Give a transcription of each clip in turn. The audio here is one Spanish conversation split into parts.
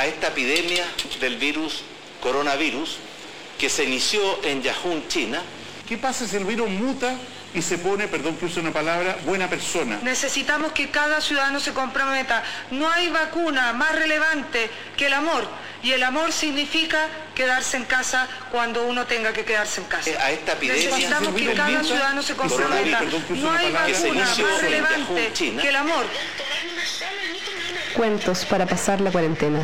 a esta epidemia del virus coronavirus que se inició en Yahoo, China. ¿Qué pasa si el virus muta y se pone, perdón que use una palabra, buena persona? Necesitamos que cada ciudadano se comprometa. No hay vacuna más relevante que el amor. Y el amor significa quedarse en casa cuando uno tenga que quedarse en casa. A esta epidemia Necesitamos que cada ciudadano se comprometa. No hay vacuna más relevante que el amor. Cuentos para pasar la cuarentena.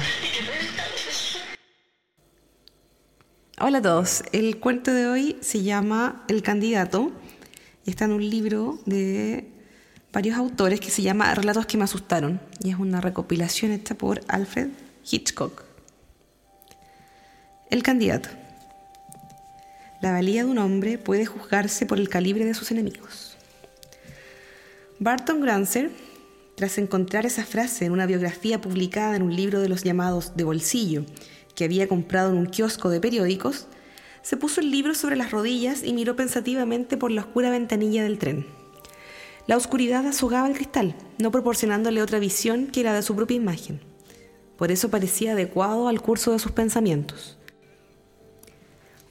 Hola a todos. El cuento de hoy se llama El candidato y está en un libro de varios autores que se llama Relatos que me asustaron y es una recopilación hecha por Alfred Hitchcock. El candidato. La valía de un hombre puede juzgarse por el calibre de sus enemigos. Barton Granzer tras encontrar esa frase en una biografía publicada en un libro de los llamados de bolsillo que había comprado en un kiosco de periódicos, se puso el libro sobre las rodillas y miró pensativamente por la oscura ventanilla del tren. La oscuridad azogaba el cristal, no proporcionándole otra visión que la de su propia imagen. Por eso parecía adecuado al curso de sus pensamientos.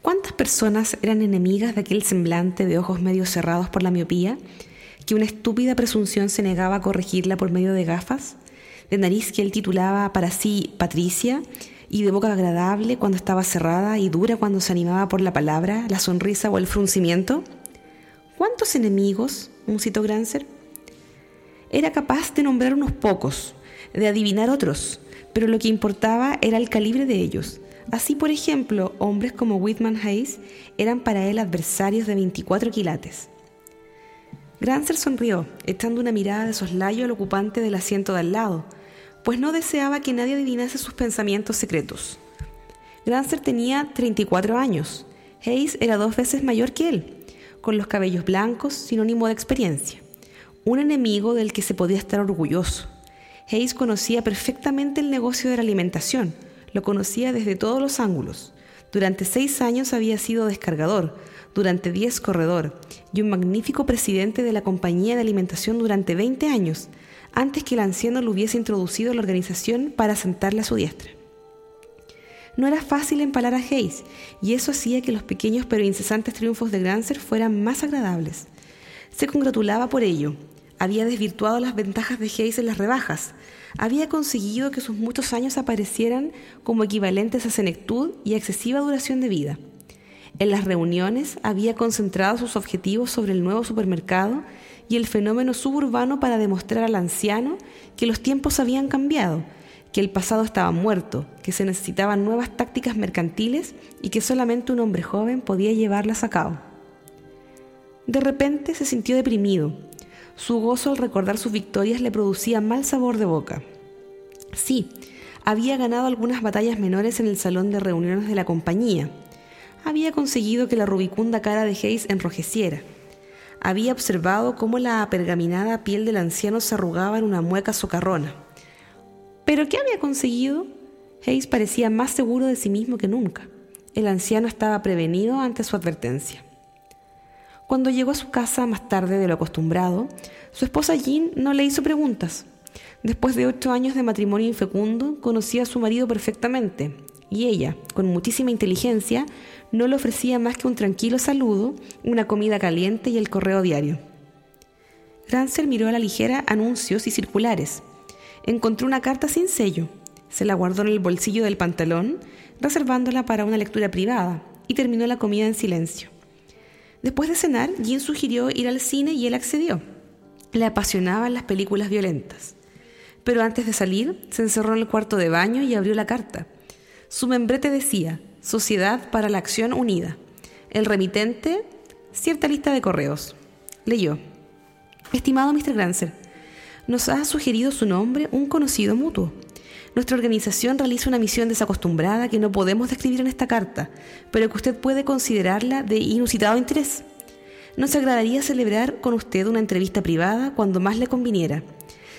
¿Cuántas personas eran enemigas de aquel semblante de ojos medio cerrados por la miopía que una estúpida presunción se negaba a corregirla por medio de gafas, de nariz que él titulaba para sí Patricia, y de boca agradable cuando estaba cerrada y dura cuando se animaba por la palabra, la sonrisa o el fruncimiento? ¿Cuántos enemigos, un cito Granzer? Era capaz de nombrar unos pocos, de adivinar otros, pero lo que importaba era el calibre de ellos. Así, por ejemplo, hombres como Whitman Hayes eran para él adversarios de 24 quilates. Granzer sonrió, echando una mirada de soslayo al ocupante del asiento de al lado, pues no deseaba que nadie adivinase sus pensamientos secretos. Granzer tenía 34 años. Hayes era dos veces mayor que él, con los cabellos blancos, sinónimo de experiencia. Un enemigo del que se podía estar orgulloso. Hayes conocía perfectamente el negocio de la alimentación, lo conocía desde todos los ángulos. Durante seis años había sido descargador, durante 10 corredor y un magnífico presidente de la compañía de alimentación durante 20 años, antes que el anciano lo hubiese introducido a la organización para sentarle a su diestra. No era fácil empalar a Hayes, y eso hacía que los pequeños pero incesantes triunfos de Grancer fueran más agradables. Se congratulaba por ello. Había desvirtuado las ventajas de Hayes en las rebajas. Había conseguido que sus muchos años aparecieran como equivalentes a senectud y excesiva duración de vida. En las reuniones había concentrado sus objetivos sobre el nuevo supermercado y el fenómeno suburbano para demostrar al anciano que los tiempos habían cambiado, que el pasado estaba muerto, que se necesitaban nuevas tácticas mercantiles y que solamente un hombre joven podía llevarlas a cabo. De repente se sintió deprimido. Su gozo al recordar sus victorias le producía mal sabor de boca. Sí, había ganado algunas batallas menores en el salón de reuniones de la compañía, había conseguido que la rubicunda cara de Hayes enrojeciera. Había observado cómo la pergaminada piel del anciano se arrugaba en una mueca socarrona. ¿Pero qué había conseguido? Hayes parecía más seguro de sí mismo que nunca. El anciano estaba prevenido ante su advertencia. Cuando llegó a su casa más tarde de lo acostumbrado, su esposa Jean no le hizo preguntas. Después de ocho años de matrimonio infecundo, conocía a su marido perfectamente, y ella, con muchísima inteligencia, no le ofrecía más que un tranquilo saludo, una comida caliente y el correo diario. Grancer miró a la ligera anuncios y circulares. Encontró una carta sin sello. Se la guardó en el bolsillo del pantalón, reservándola para una lectura privada, y terminó la comida en silencio. Después de cenar, Jean sugirió ir al cine y él accedió. Le apasionaban las películas violentas. Pero antes de salir, se encerró en el cuarto de baño y abrió la carta. Su membrete decía, Sociedad para la Acción Unida. El remitente, cierta lista de correos. Leyó. Estimado Mr. Grancer, nos ha sugerido su nombre un conocido mutuo. Nuestra organización realiza una misión desacostumbrada que no podemos describir en esta carta, pero que usted puede considerarla de inusitado interés. Nos agradaría celebrar con usted una entrevista privada cuando más le conviniera.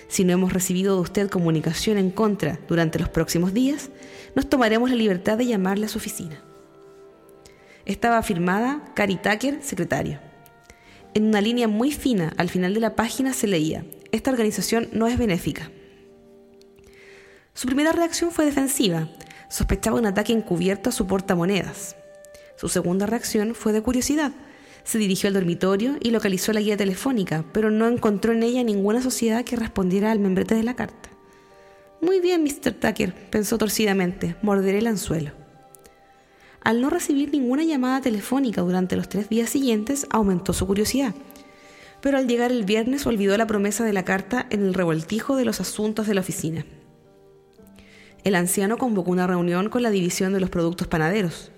Si no hemos recibido de usted comunicación en contra durante los próximos días, nos tomaremos la libertad de llamarle a su oficina. Estaba firmada Cari Tucker, secretario. En una línea muy fina al final de la página se leía, esta organización no es benéfica. Su primera reacción fue defensiva. Sospechaba un ataque encubierto a su portamonedas. Su segunda reacción fue de curiosidad. Se dirigió al dormitorio y localizó la guía telefónica, pero no encontró en ella ninguna sociedad que respondiera al membrete de la carta. Muy bien, Mr. Tucker, pensó torcidamente, morderé el anzuelo. Al no recibir ninguna llamada telefónica durante los tres días siguientes, aumentó su curiosidad. Pero al llegar el viernes olvidó la promesa de la carta en el revoltijo de los asuntos de la oficina. El anciano convocó una reunión con la división de los productos panaderos.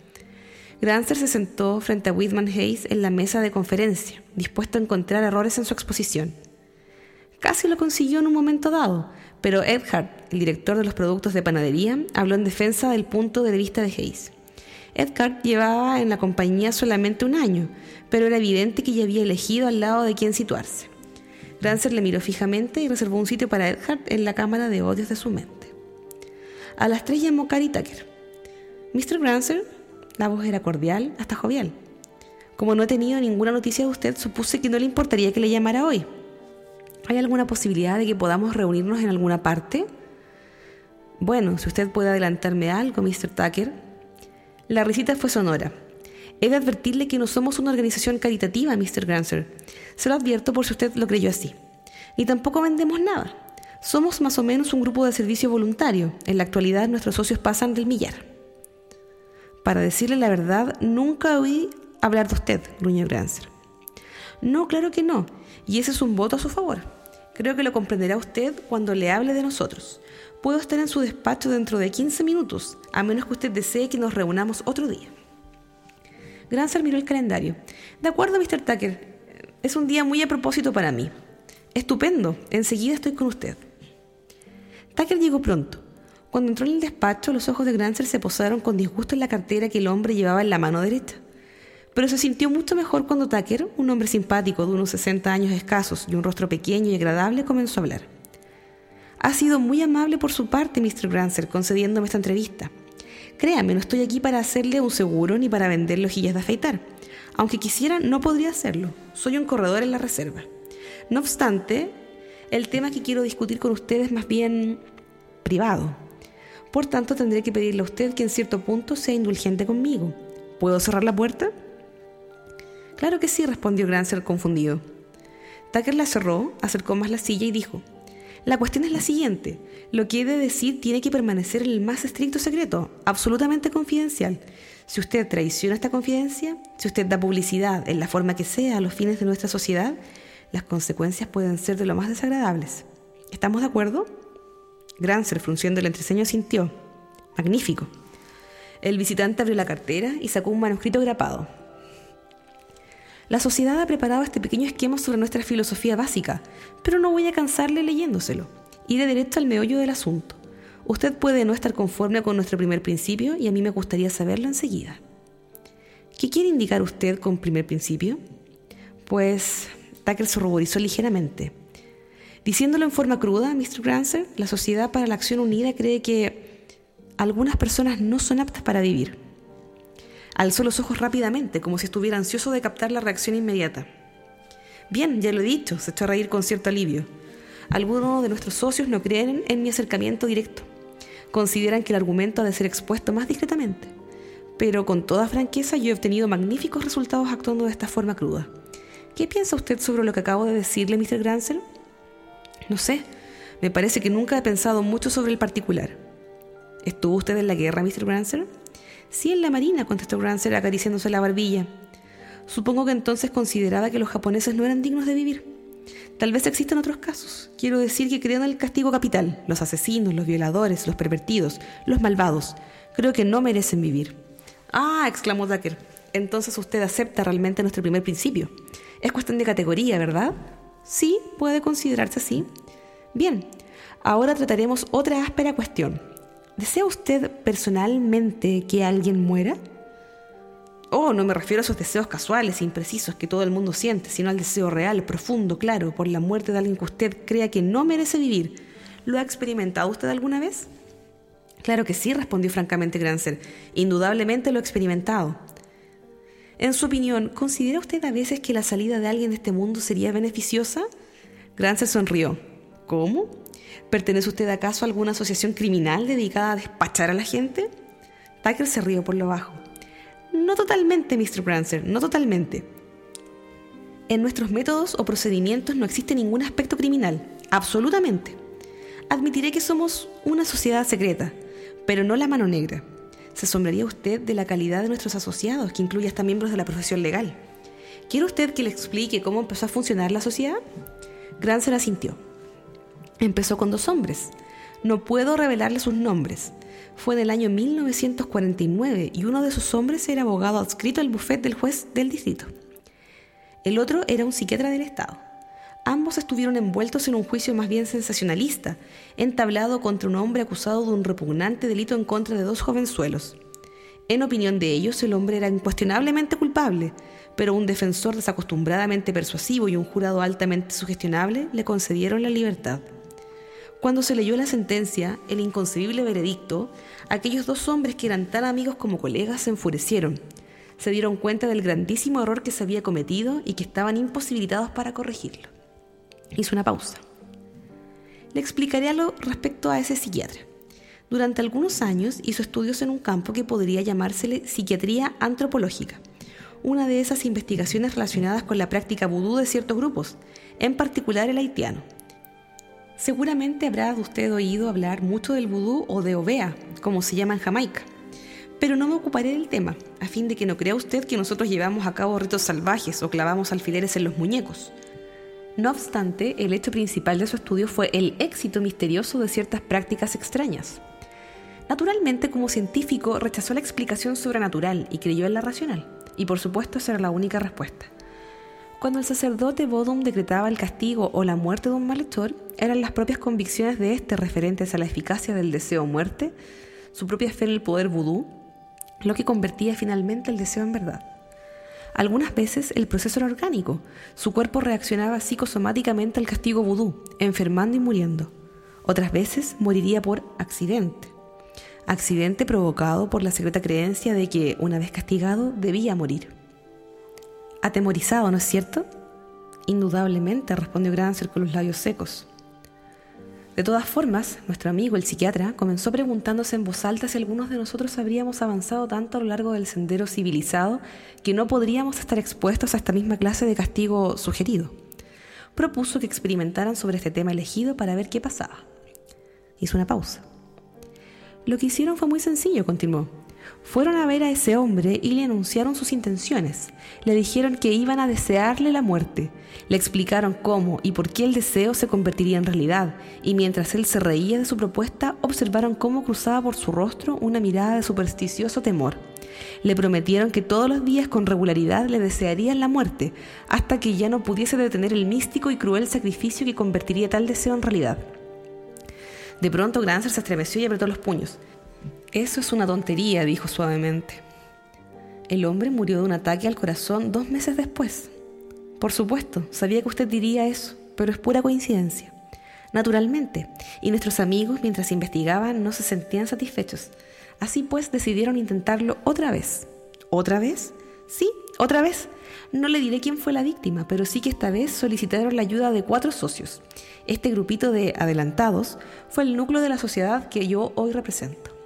Granzer se sentó frente a Whitman Hayes en la mesa de conferencia, dispuesto a encontrar errores en su exposición. Casi lo consiguió en un momento dado, pero Edhard, el director de los productos de panadería, habló en defensa del punto de vista de Hayes. Edhard llevaba en la compañía solamente un año, pero era evidente que ya había elegido al lado de quién situarse. Granzer le miró fijamente y reservó un sitio para Edhard en la cámara de odios de su mente. A las tres llamó Cary Tucker. Mr. Granzer, la voz era cordial, hasta jovial. Como no he tenido ninguna noticia de usted, supuse que no le importaría que le llamara hoy. ¿Hay alguna posibilidad de que podamos reunirnos en alguna parte? Bueno, si usted puede adelantarme algo, Mr. Tucker. La risita fue sonora. He de advertirle que no somos una organización caritativa, Mr. Granser. Se lo advierto por si usted lo creyó así. Ni tampoco vendemos nada. Somos más o menos un grupo de servicio voluntario. En la actualidad nuestros socios pasan del millar. Para decirle la verdad, nunca oí hablar de usted, gruñó Granser. No, claro que no, y ese es un voto a su favor. Creo que lo comprenderá usted cuando le hable de nosotros. Puedo estar en su despacho dentro de 15 minutos, a menos que usted desee que nos reunamos otro día. Granser miró el calendario. De acuerdo, Mr. Tucker. Es un día muy a propósito para mí. Estupendo. Enseguida estoy con usted. Tucker llegó pronto. Cuando entró en el despacho, los ojos de Grancer se posaron con disgusto en la cartera que el hombre llevaba en la mano derecha. Pero se sintió mucho mejor cuando Tucker, un hombre simpático de unos 60 años escasos y un rostro pequeño y agradable, comenzó a hablar. Ha sido muy amable por su parte, Mr. Grancer, concediéndome esta entrevista. Créame, no estoy aquí para hacerle un seguro ni para vender hojillas de afeitar. Aunque quisiera, no podría hacerlo. Soy un corredor en la reserva. No obstante, el tema que quiero discutir con usted es más bien privado. Por tanto, tendré que pedirle a usted que en cierto punto sea indulgente conmigo. ¿Puedo cerrar la puerta? Claro que sí, respondió Grancer confundido. Tucker la cerró, acercó más la silla y dijo, La cuestión es la siguiente. Lo que he de decir tiene que permanecer en el más estricto secreto, absolutamente confidencial. Si usted traiciona esta confidencia, si usted da publicidad en la forma que sea a los fines de nuestra sociedad, las consecuencias pueden ser de lo más desagradables. ¿Estamos de acuerdo? Grancer, frunciendo el entreceño, sintió. Magnífico. El visitante abrió la cartera y sacó un manuscrito grapado. La sociedad ha preparado este pequeño esquema sobre nuestra filosofía básica, pero no voy a cansarle leyéndoselo. Iré derecho al meollo del asunto. Usted puede no estar conforme con nuestro primer principio y a mí me gustaría saberlo enseguida. ¿Qué quiere indicar usted con primer principio? Pues Tucker se ruborizó ligeramente. Diciéndolo en forma cruda, Mr. Grancer, la Sociedad para la Acción Unida cree que algunas personas no son aptas para vivir. Alzó los ojos rápidamente, como si estuviera ansioso de captar la reacción inmediata. Bien, ya lo he dicho, se echó a reír con cierto alivio. Algunos de nuestros socios no creen en mi acercamiento directo. Consideran que el argumento ha de ser expuesto más discretamente. Pero con toda franqueza yo he obtenido magníficos resultados actuando de esta forma cruda. ¿Qué piensa usted sobre lo que acabo de decirle, Mr. Grancer? No sé, me parece que nunca he pensado mucho sobre el particular. ¿Estuvo usted en la guerra, Mr. Grancer? Sí, en la marina, contestó Grancer acariciándose la barbilla. Supongo que entonces consideraba que los japoneses no eran dignos de vivir. Tal vez existan otros casos. Quiero decir que creo en el castigo capital. Los asesinos, los violadores, los pervertidos, los malvados. Creo que no merecen vivir. Ah, exclamó Ducker. Entonces usted acepta realmente nuestro primer principio. Es cuestión de categoría, ¿verdad? Sí, puede considerarse así. Bien, ahora trataremos otra áspera cuestión. ¿Desea usted personalmente que alguien muera? Oh, no me refiero a esos deseos casuales e imprecisos que todo el mundo siente, sino al deseo real, profundo, claro, por la muerte de alguien que usted crea que no merece vivir. ¿Lo ha experimentado usted alguna vez? Claro que sí, respondió francamente Grancer. Indudablemente lo he experimentado. En su opinión, ¿considera usted a veces que la salida de alguien de este mundo sería beneficiosa? Grancer sonrió. ¿Cómo? ¿Pertenece usted acaso a alguna asociación criminal dedicada a despachar a la gente? Tucker se rió por lo bajo. No totalmente, Mr. Grancer, no totalmente. En nuestros métodos o procedimientos no existe ningún aspecto criminal, absolutamente. Admitiré que somos una sociedad secreta, pero no la mano negra. ¿Se asombraría usted de la calidad de nuestros asociados, que incluye hasta miembros de la profesión legal? ¿Quiere usted que le explique cómo empezó a funcionar la sociedad? Grancer asintió. Empezó con dos hombres. No puedo revelarle sus nombres. Fue en el año 1949 y uno de sus hombres era abogado adscrito al bufete del juez del distrito. El otro era un psiquiatra del Estado. Ambos estuvieron envueltos en un juicio más bien sensacionalista, entablado contra un hombre acusado de un repugnante delito en contra de dos jovenzuelos. En opinión de ellos, el hombre era incuestionablemente culpable, pero un defensor desacostumbradamente persuasivo y un jurado altamente sugestionable le concedieron la libertad. Cuando se leyó la sentencia, el inconcebible veredicto, aquellos dos hombres que eran tan amigos como colegas se enfurecieron. Se dieron cuenta del grandísimo error que se había cometido y que estaban imposibilitados para corregirlo. Hizo una pausa. Le explicaré algo respecto a ese psiquiatra. Durante algunos años hizo estudios en un campo que podría llamársele psiquiatría antropológica, una de esas investigaciones relacionadas con la práctica vudú de ciertos grupos, en particular el haitiano. Seguramente habrá usted oído hablar mucho del vudú o de ovea, como se llama en Jamaica. Pero no me ocuparé del tema, a fin de que no crea usted que nosotros llevamos a cabo ritos salvajes o clavamos alfileres en los muñecos. No obstante, el hecho principal de su estudio fue el éxito misterioso de ciertas prácticas extrañas. Naturalmente, como científico, rechazó la explicación sobrenatural y creyó en la racional, y por supuesto esa era la única respuesta. Cuando el sacerdote Bodum decretaba el castigo o la muerte de un malhechor, eran las propias convicciones de éste referentes a la eficacia del deseo muerte, su propia fe en el poder vudú, lo que convertía finalmente el deseo en verdad. Algunas veces el proceso era orgánico, su cuerpo reaccionaba psicosomáticamente al castigo vudú, enfermando y muriendo. Otras veces moriría por accidente, accidente provocado por la secreta creencia de que, una vez castigado, debía morir. Atemorizado, ¿no es cierto? Indudablemente, respondió Grancer con los labios secos. De todas formas, nuestro amigo, el psiquiatra, comenzó preguntándose en voz alta si algunos de nosotros habríamos avanzado tanto a lo largo del sendero civilizado que no podríamos estar expuestos a esta misma clase de castigo sugerido. Propuso que experimentaran sobre este tema elegido para ver qué pasaba. Hizo una pausa. Lo que hicieron fue muy sencillo, continuó. Fueron a ver a ese hombre y le anunciaron sus intenciones. Le dijeron que iban a desearle la muerte. Le explicaron cómo y por qué el deseo se convertiría en realidad, y mientras él se reía de su propuesta, observaron cómo cruzaba por su rostro una mirada de supersticioso temor. Le prometieron que todos los días con regularidad le desearían la muerte, hasta que ya no pudiese detener el místico y cruel sacrificio que convertiría tal deseo en realidad. De pronto Grancer se estremeció y apretó los puños. Eso es una tontería, dijo suavemente. El hombre murió de un ataque al corazón dos meses después. Por supuesto, sabía que usted diría eso, pero es pura coincidencia. Naturalmente, y nuestros amigos mientras investigaban no se sentían satisfechos. Así pues decidieron intentarlo otra vez. ¿Otra vez? Sí, otra vez. No le diré quién fue la víctima, pero sí que esta vez solicitaron la ayuda de cuatro socios. Este grupito de adelantados fue el núcleo de la sociedad que yo hoy represento.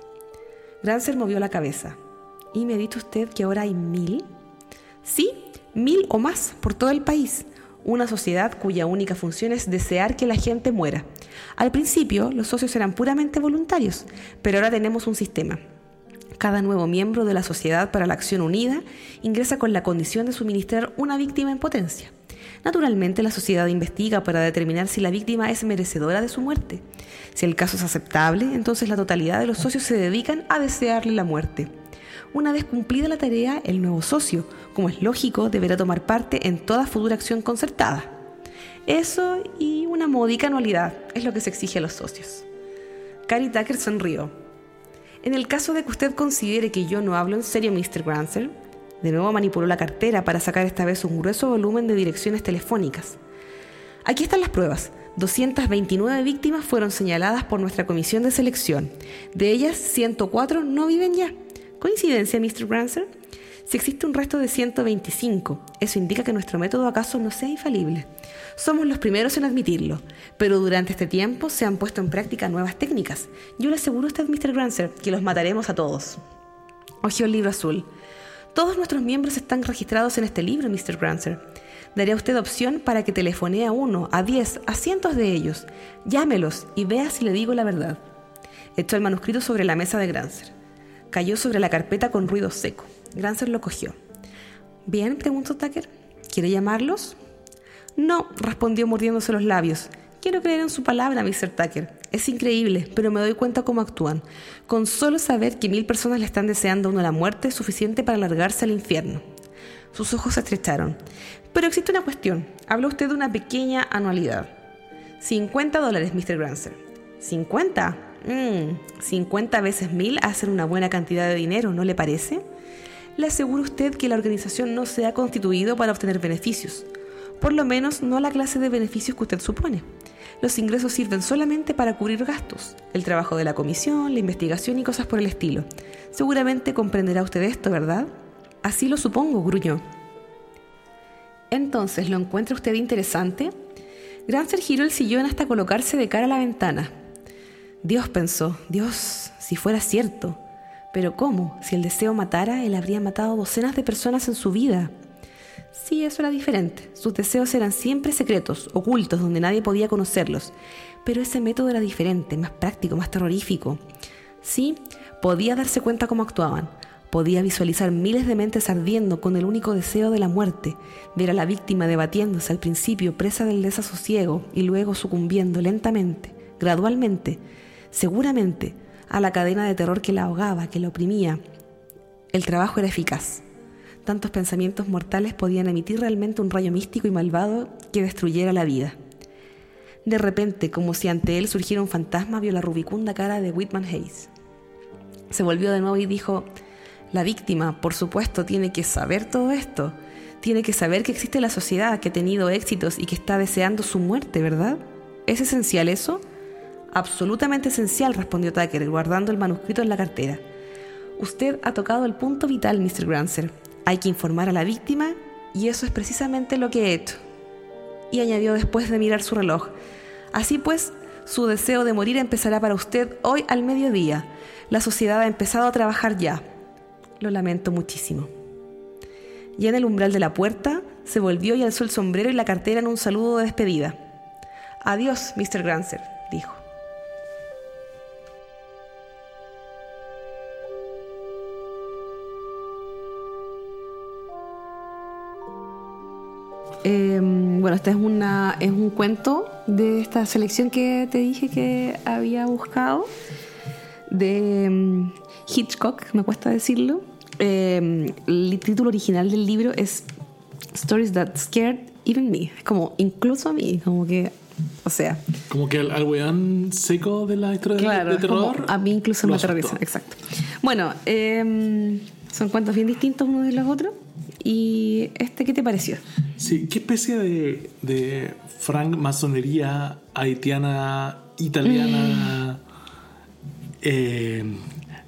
Grancer movió la cabeza. ¿Y me dicho usted que ahora hay mil? Sí, mil o más por todo el país. Una sociedad cuya única función es desear que la gente muera. Al principio los socios eran puramente voluntarios, pero ahora tenemos un sistema. Cada nuevo miembro de la Sociedad para la Acción Unida ingresa con la condición de suministrar una víctima en potencia. Naturalmente, la sociedad investiga para determinar si la víctima es merecedora de su muerte. Si el caso es aceptable, entonces la totalidad de los socios se dedican a desearle la muerte. Una vez cumplida la tarea, el nuevo socio, como es lógico, deberá tomar parte en toda futura acción concertada. Eso y una módica anualidad es lo que se exige a los socios. Cary Tucker sonrió. En el caso de que usted considere que yo no hablo en serio, Mr. Grancer, de nuevo manipuló la cartera para sacar esta vez un grueso volumen de direcciones telefónicas. Aquí están las pruebas. 229 víctimas fueron señaladas por nuestra comisión de selección. De ellas, 104 no viven ya. ¿Coincidencia, Mr. Grancer? Si existe un resto de 125, eso indica que nuestro método acaso no sea infalible. Somos los primeros en admitirlo, pero durante este tiempo se han puesto en práctica nuevas técnicas. Yo le aseguro a usted, Mr. Grancer, que los mataremos a todos. Ojeó el libro azul. Todos nuestros miembros están registrados en este libro, Mr. Grancer. Daré a usted opción para que telefonee a uno, a diez, a cientos de ellos. Llámelos y vea si le digo la verdad. Echó el manuscrito sobre la mesa de Grancer. Cayó sobre la carpeta con ruido seco. Grancer lo cogió. Bien, preguntó Tucker. ¿Quiere llamarlos? No, respondió mordiéndose los labios. Quiero creer en su palabra, Mr. Tucker. Es increíble, pero me doy cuenta cómo actúan. Con solo saber que mil personas le están deseando a uno la muerte es suficiente para largarse al infierno. Sus ojos se estrecharon. Pero existe una cuestión. Habla usted de una pequeña anualidad. 50 dólares, Mr. Grancer. ¿50? Mmm, 50 veces mil hacen una buena cantidad de dinero, ¿no le parece? Le aseguro usted que la organización no se ha constituido para obtener beneficios. Por lo menos no la clase de beneficios que usted supone. Los ingresos sirven solamente para cubrir gastos, el trabajo de la comisión, la investigación y cosas por el estilo. Seguramente comprenderá usted esto, ¿verdad? Así lo supongo, gruñó. Entonces, ¿lo encuentra usted interesante? Grancer giró el sillón hasta colocarse de cara a la ventana. Dios pensó, Dios, si fuera cierto. Pero ¿cómo? Si el deseo matara, él habría matado docenas de personas en su vida. Sí, eso era diferente. Sus deseos eran siempre secretos, ocultos, donde nadie podía conocerlos. Pero ese método era diferente, más práctico, más terrorífico. Sí, podía darse cuenta cómo actuaban. Podía visualizar miles de mentes ardiendo con el único deseo de la muerte, ver a la víctima debatiéndose al principio presa del desasosiego y luego sucumbiendo lentamente, gradualmente, seguramente, a la cadena de terror que la ahogaba, que la oprimía. El trabajo era eficaz. Tantos pensamientos mortales podían emitir realmente un rayo místico y malvado que destruyera la vida. De repente, como si ante él surgiera un fantasma, vio la rubicunda cara de Whitman Hayes. Se volvió de nuevo y dijo, la víctima, por supuesto, tiene que saber todo esto. Tiene que saber que existe la sociedad, que ha tenido éxitos y que está deseando su muerte, ¿verdad? ¿Es esencial eso? Absolutamente esencial, respondió Tucker, guardando el manuscrito en la cartera. Usted ha tocado el punto vital, Mr. Grancer. Hay que informar a la víctima y eso es precisamente lo que he hecho. Y añadió después de mirar su reloj. Así pues, su deseo de morir empezará para usted hoy al mediodía. La sociedad ha empezado a trabajar ya. Lo lamento muchísimo. Ya en el umbral de la puerta, se volvió y alzó el sombrero y la cartera en un saludo de despedida. Adiós, Mr. Grancer, dijo. Bueno, este es, una, es un cuento de esta selección que te dije que había buscado, de um, Hitchcock, me cuesta decirlo. Eh, el título original del libro es Stories That Scared Even Me. Es como, incluso a mí, como que, o sea. Como que al, al weón seco de la historia de- Claro, de, como, terror. a mí incluso me aterroriza, exacto. Bueno, eh, son cuentos bien distintos unos de los otros. ¿Y este qué te pareció? Sí, ¿qué especie de, de francmasonería haitiana, italiana, eh,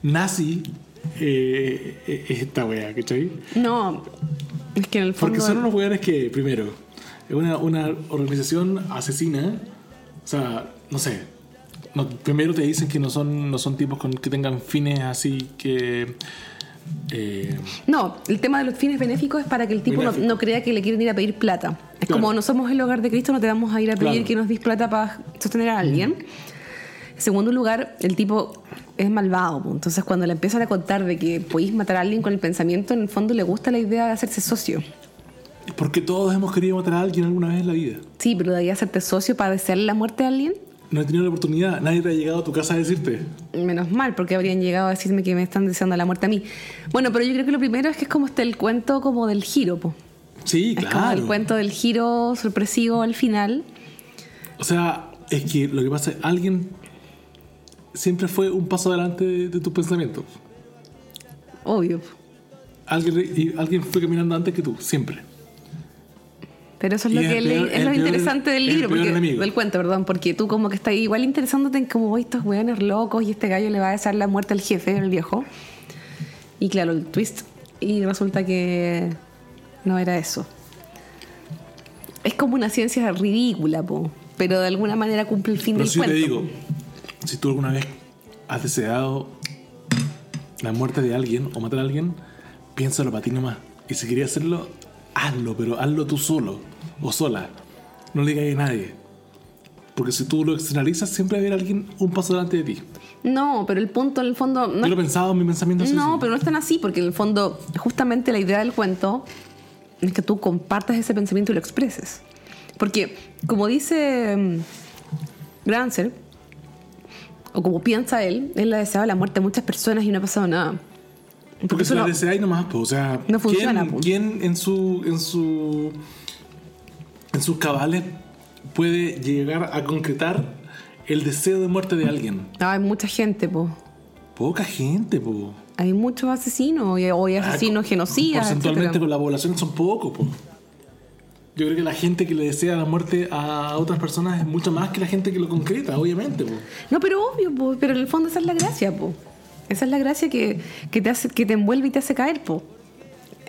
nazi eh, eh, es esta wea, ¿cachai? No, es que en el fondo... Porque son unos weones que, primero, es una, una organización asesina, o sea, no sé. no, primero te dicen que no son, no son tipos con, que tengan fines así que. Eh, No, el tema de los fines benéficos es para que el tipo no, crea que le quieren ir a pedir plata. Es Claro. como no somos el hogar de Cristo, no te vamos a ir a pedir Claro. que nos des plata para sostener a alguien. En segundo lugar, el tipo es malvado. Entonces, cuando le empiezan a contar de que podéis matar a alguien con el pensamiento, en el fondo le gusta la idea de hacerse socio. porque todos hemos querido matar a alguien alguna vez en la vida. Sí, pero de ahí hacerte socio para desearle la muerte a alguien, No he tenido la oportunidad, nadie te ha llegado a tu casa a decirte. menos mal, porque habrían llegado a decirme que me están deseando la muerte a mí. Bueno, pero yo creo que lo primero es que es como está el cuento como del giro, po. Sí, Es como claro. el cuento del giro sorpresivo al final. O sea, es que lo que pasa es alguien siempre fue un paso adelante de, de tus pensamientos. Obvio. Alguien, y alguien fue caminando antes que tú, siempre. Pero eso es lo es que el es el lo peor- interesante del el libro, porque, enemigo. del cuento, perdón, porque tú como que estás igual interesándote en cómo "Oye, estos weones locos y este gallo le va a desear la muerte al jefe, al viejo. Y claro, el twist y resulta que no era eso. Es como una ciencia ridícula, po, pero de alguna manera cumple el fin Pero del si cuento. te digo, si tú alguna vez has deseado la muerte de alguien o matar a alguien, piénsalo para ti nomás. Y si querías hacerlo, hazlo, pero hazlo tú solo o sola. No le digas a nadie. Porque si tú lo externalizas, siempre va a haber alguien un paso delante de ti. No, pero el punto en el fondo no Yo lo he pensado en mi pensamiento. así, No, pero no es tan así, porque en el fondo, justamente la idea del cuento es que tú compartas ese pensamiento y lo expreses. Porque, como dice mm, Granzer, o como piensa él, él ha deseado la muerte a muchas personas y no ha pasado nada. Porque si eso la no- deseáis nomás, pues, o sea, No funciona, ¿quién, quién en su en su en sus cabales puede llegar a concretar el deseo de muerte de alguien? Ah, hay mucha gente, po. Poca gente, pues. Hay muchos asesinos hoy asesinos genocidas. Porcentualmente etcétera. con la población son pocos, pues. Yo creo que la gente que le desea la muerte a otras personas es mucho más que la gente que lo concreta, obviamente, pues. No, pero obvio, po, pero en el fondo esa es la gracia, po. Esa es la gracia que, que te hace, que te envuelve y te hace caer, po.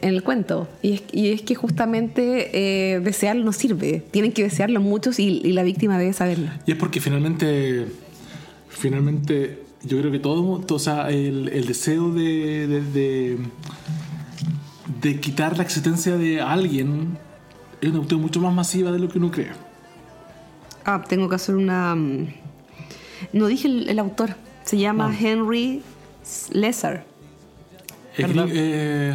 En el cuento. Y es, y es que justamente eh, desearlo no sirve. Tienen que desearlo muchos y, y la víctima debe saberlo. Y es porque finalmente, finalmente, yo creo que todo, todo- o sea, el, el deseo de, de, de, de quitar la existencia de alguien es una cuestión mucho más masiva de lo que uno cree. Ah, tengo que hacer una. mm, No dije el, el autor. Se llama Ah. Henry Lesser. Eh,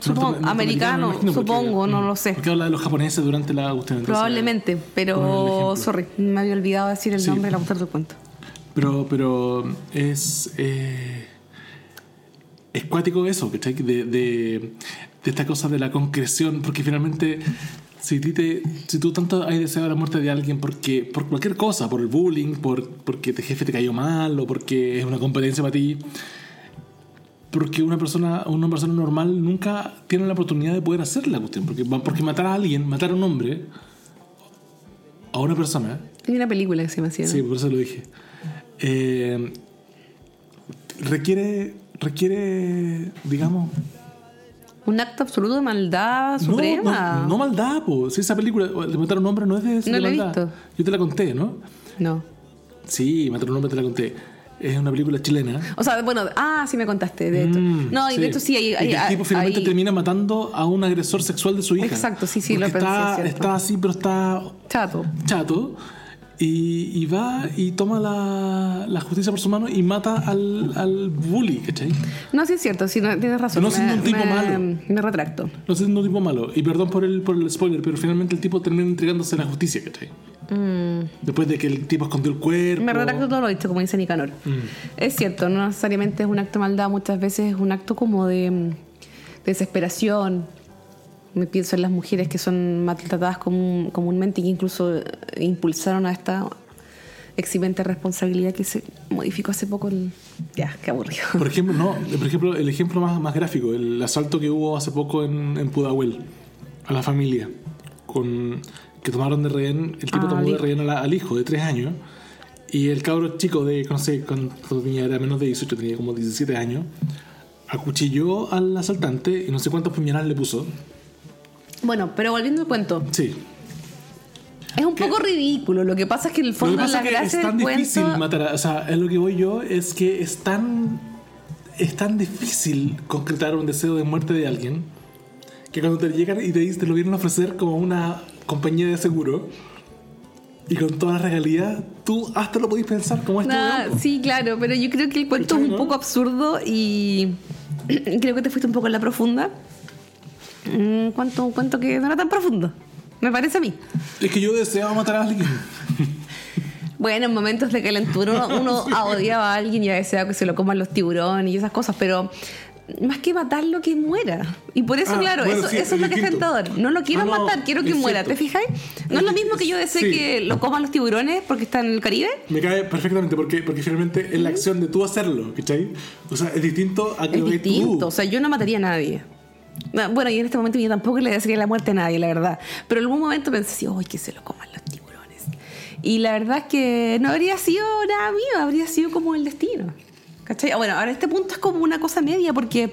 Supongo, americano, me imagino, supongo, no lo sé. Porque habla de los japoneses durante la cuestión. entonces, Probablemente, pero. Sorry, me había olvidado decir el Sí. nombre del autor del cuento. Pero, pero es. eh, es cuático eso, ¿cachai? De, de, de esta cosa de la concreción, porque finalmente. Si, te- si tú tanto has deseado la muerte de alguien porque por cualquier cosa, por el bullying, por, porque tu jefe te cayó mal o porque es una competencia para ti, porque una persona, una persona normal nunca tiene la oportunidad de poder hacer la cuestión. Porque, porque matar a alguien, matar a un hombre, a una persona, Hay una película que se llama así, ¿no? Sí, por eso lo dije. Eh, requiere, requiere, digamos, Un acto absoluto de maldad no, suprema. no, no maldad, po. Si esa película de matar a un hombre no es de, de No la he maldad. visto. Yo te la conté, ¿no? No. Sí, matar a un hombre te la conté. Es una película chilena. O sea, bueno, ah, sí me contaste, de hecho. Mm, no, y de hecho sí, hay. Y hay- que el tipo finalmente hay- termina matando a un agresor sexual de su hija. Exacto, sí, sí, lo pensé, está, es está así, pero está Chato. chato. Y, y va y toma la, la justicia por su mano y mata al, al bully, ¿cachai? No, sí es cierto, sí, no, tienes razón. No siendo Me- un tipo me- malo. Me retracto. No es un tipo malo. Y perdón por el, por el spoiler, pero finalmente el tipo termina entregándose a la justicia, ¿cachai? Después de que el tipo escondió el cuerpo. Mm. Me retracto todo lo dicho, como dice Nicanor. Es cierto, no necesariamente es un acto de maldad, muchas veces es un acto como de mm, desesperación. Me pienso en las mujeres que son maltratadas común- comúnmente y que incluso eh, impulsaron a esta exhibiente responsabilidad que se modificó hace poco. el- Ya, qué aburrido. Por ejemplo, no, por ejemplo, el ejemplo más, más gráfico, el asalto que hubo hace poco en, en Pudahuel a la familia, con que tomaron de rehén, el tipo Ah, tomó al de rehén a la- al hijo de tres años y el cabro chico de, no sé, cuando tenía era menos de 18, tenía como 17 años, acuchilló al asaltante y no sé cuántos puñaladas le puso. Bueno, pero volviendo al cuento, Sí. es un poco ridículo. Lo que pasa es que en el fondo pasa la que es gracia tan del difícil cuento. matar a, O sea, es lo que voy yo, es que es tan. Es tan difícil concretar un deseo de muerte de alguien que cuando te llegan y te, dicen- te lo vienen a ofrecer como una compañía de seguro y con toda la regalía, tú hasta lo podéis pensar como este Nah, sí, claro, pero yo creo que el cuento es ¿Cachai, un poco absurdo y creo que te fuiste un poco en la profunda. Un cuento, un cuento que no era tan profundo, me parece a mí. Es que yo deseaba matar a alguien. Bueno, en momentos de calentura uno, uno odiaba a alguien y deseaba que se lo coman los tiburones y esas cosas, pero más que matarlo, que muera. Y por eso, Ah, claro, bueno, eso, sí, eso es lo que es tentador. No lo quiero Ah, no, matar, quiero que muera. cierto. ¿Te fijáis? No es lo mismo que yo desee Sí. que lo coman los tiburones porque está en el Caribe. Me cae perfectamente porque, porque finalmente es la acción de tú hacerlo, ¿cachai? O sea, es distinto a que Es lo distinto, tú. o sea, yo no mataría a nadie. No, Bueno, y en este momento yo tampoco le desearía la muerte a nadie, la verdad. Pero en algún momento pensé, así, ¡ay, que se lo coman los tiburones! Y la verdad es que no habría sido nada mío, habría sido como el destino. ¿Cachai? Ah, Bueno, ahora este punto es como una cosa media porque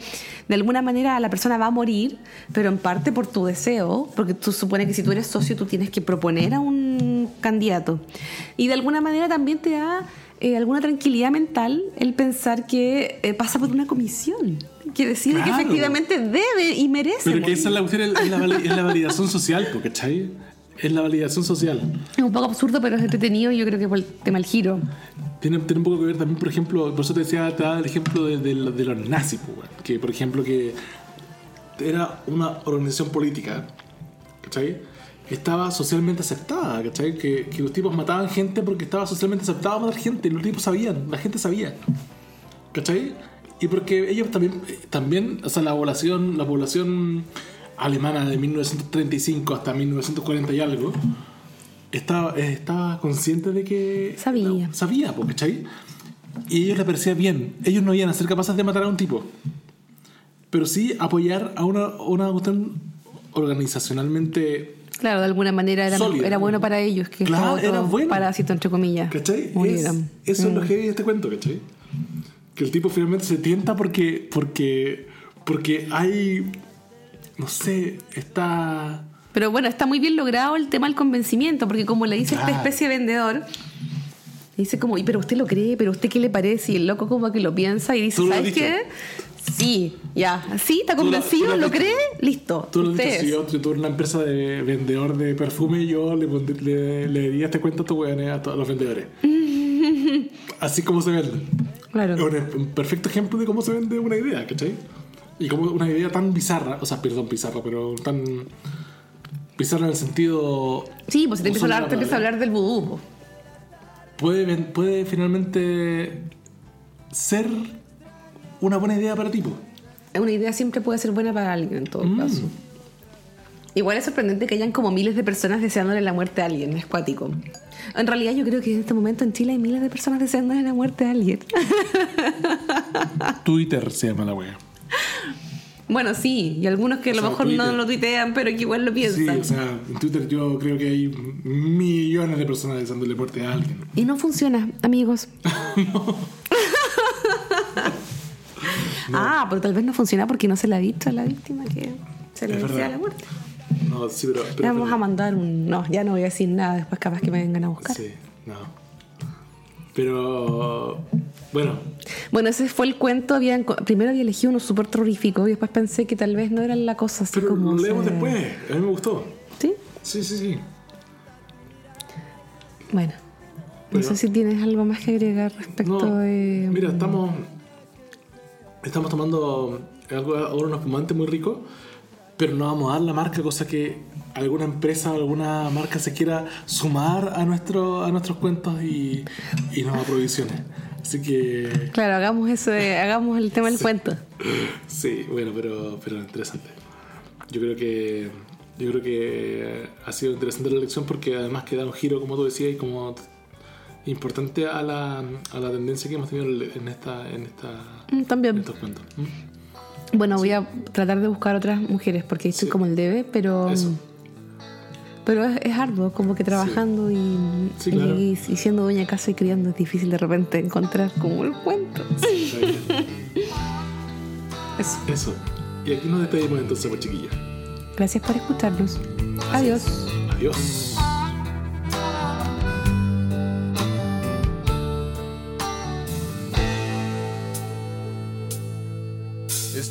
de alguna manera la persona va a morir, pero en parte por tu deseo, porque tú supone que si tú eres socio tú tienes que proponer a un candidato. Y de alguna manera también te da eh, alguna tranquilidad mental el pensar que eh, pasa por una comisión, que decide que efectivamente debe y merece. Pero que esa es la es la, es la validación social, ¿cachai? Es la validación social. Es un poco absurdo, pero es entretenido y yo creo que por el tema del giro. Tiene, tiene un poco que ver también, por ejemplo, por eso te decía, te daba el ejemplo de, de los- de los nazis, weón. que por ejemplo que era una organización política, ¿cachai? Que estaba socialmente aceptada, ¿cachai? Que, que los tipos mataban gente porque estaba socialmente aceptado matar gente, los tipos sabían, la gente sabía, ¿cachai? Y porque ellos también, eh, también o sea, la población, la población alemana de 1935 hasta 1940 y algo, estaba, estaba consciente de que... Sabía. no, sabía, ¿cachai? Y ellos le parecía bien. Ellos no iban a ser capaces de matar a un tipo. Pero sí apoyar a una, una cuestión organizacionalmente... Claro, de alguna manera era, Sólida. era bueno para ellos que Claro, era bueno. parásitos, entre comillas, ¿Cachai? Es- eso es lo Mm. que hay en este cuento, ¿cachai? Que el tipo finalmente se tienta porque, porque, porque hay, no sé, está... Pero bueno, está muy bien logrado el tema del convencimiento, porque como le dice esta especie de vendedor, dice como, "Y, pero usted lo cree, pero usted qué le parece, y el loco como que lo piensa y dice, ¿sabes qué? Sí, ya, sí, está convencido, lo cree, listo. Tú lo has usted dicho, es. si yo, yo tuve una empresa de vendedor de perfume, yo le, le, le diría este cuento a estos weones, a todos los vendedores. Así como se vende. Claro. Es un perfecto ejemplo de cómo se vende una idea, ¿cachai? Y como una idea tan bizarra, o sea, perdón, bizarra, pero tan bizarra en el sentido... Sí, pues te empieza, a hablar, la te empieza a hablar del vudú. Puede, puede finalmente ser una buena idea para ti. Una idea siempre puede ser buena para alguien, en todo Mm. caso. Igual es sorprendente que hayan como miles de personas deseándole la muerte a alguien, es cuático. En realidad yo creo que en este momento en Chile hay miles de personas deseándole la muerte a alguien. Twitter se llama la wea. bueno, sí, y algunos que a lo O sea, mejor no lo tuitean, pero que igual lo Sí, piensan. o sea, en Twitter yo creo que hay millones de personas deseándole muerte a alguien. Y no funciona, amigos. Ah, pero tal vez no funciona porque no se le ha dicho a la víctima que se le Es desea la muerte. No, sí, pero... Le pero vamos a mandar un... No, ya no voy a decir nada, después capaz que me vengan a buscar. Sí, no. Pero... Bueno, Bueno, ese fue el cuento. Había, primero había elegido uno súper terrorífico y después pensé que tal vez no era la cosa así pero como... lo leemos se- después. A mí me gustó. ¿Sí? Sí, sí, sí. Bueno. No sé si tienes algo más que agregar respecto No, de... mira, estamos... Estamos tomando algo, ahora un espumante muy rico, pero no vamos a dar la marca, cosa que alguna empresa o alguna marca se quiera sumar a, nuestro, a nuestros cuentos y, y nos aprovisione. Así que... Claro, hagamos eso, de- hagamos el tema del cuento. Sí, bueno, pero, pero interesante. Yo creo que yo creo que ha sido interesante la lección porque además que da un giro, como tú decías, y como importante a la, a la tendencia que hemos tenido en esta en esta Mm, en También. estos cuentos. ¿Mm? Bueno, voy a tratar de buscar otras mujeres porque estoy Sí. como el debe, pero... Eso. Pero es, es arduo, como que trabajando y, Sí, claro. y, y siendo dueña de casa y criando es difícil de repente encontrar como el cuento. Eso. Eso. Y aquí nos despedimos entonces, pues chiquillos. Gracias por escucharnos. Adiós. Adiós.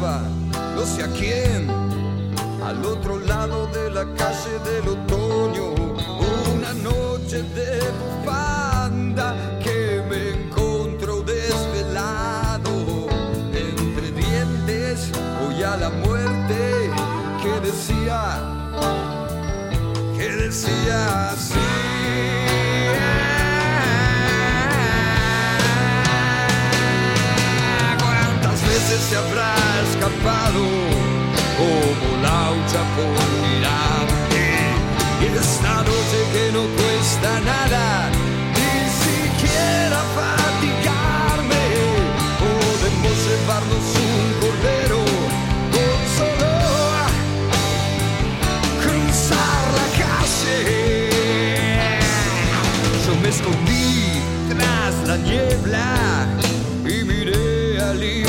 No sé a quién, al otro lado de la calle del otoño, una noche de bufanda que me encontró desvelado. Entre dientes voy a la muerte que decía, que decía así. leave.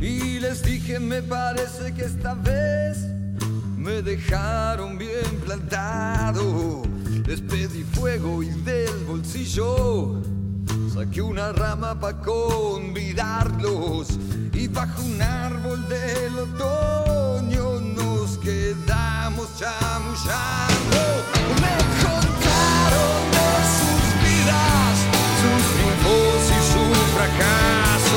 y les dije, me parece que esta vez me dejaron bien plantado. Les pedí fuego y del bolsillo saqué una rama para convidarlos y bajo un árbol del otoño nos quedamos chamullando. Me contaron de sus vidas, sus triunfos y su fracaso.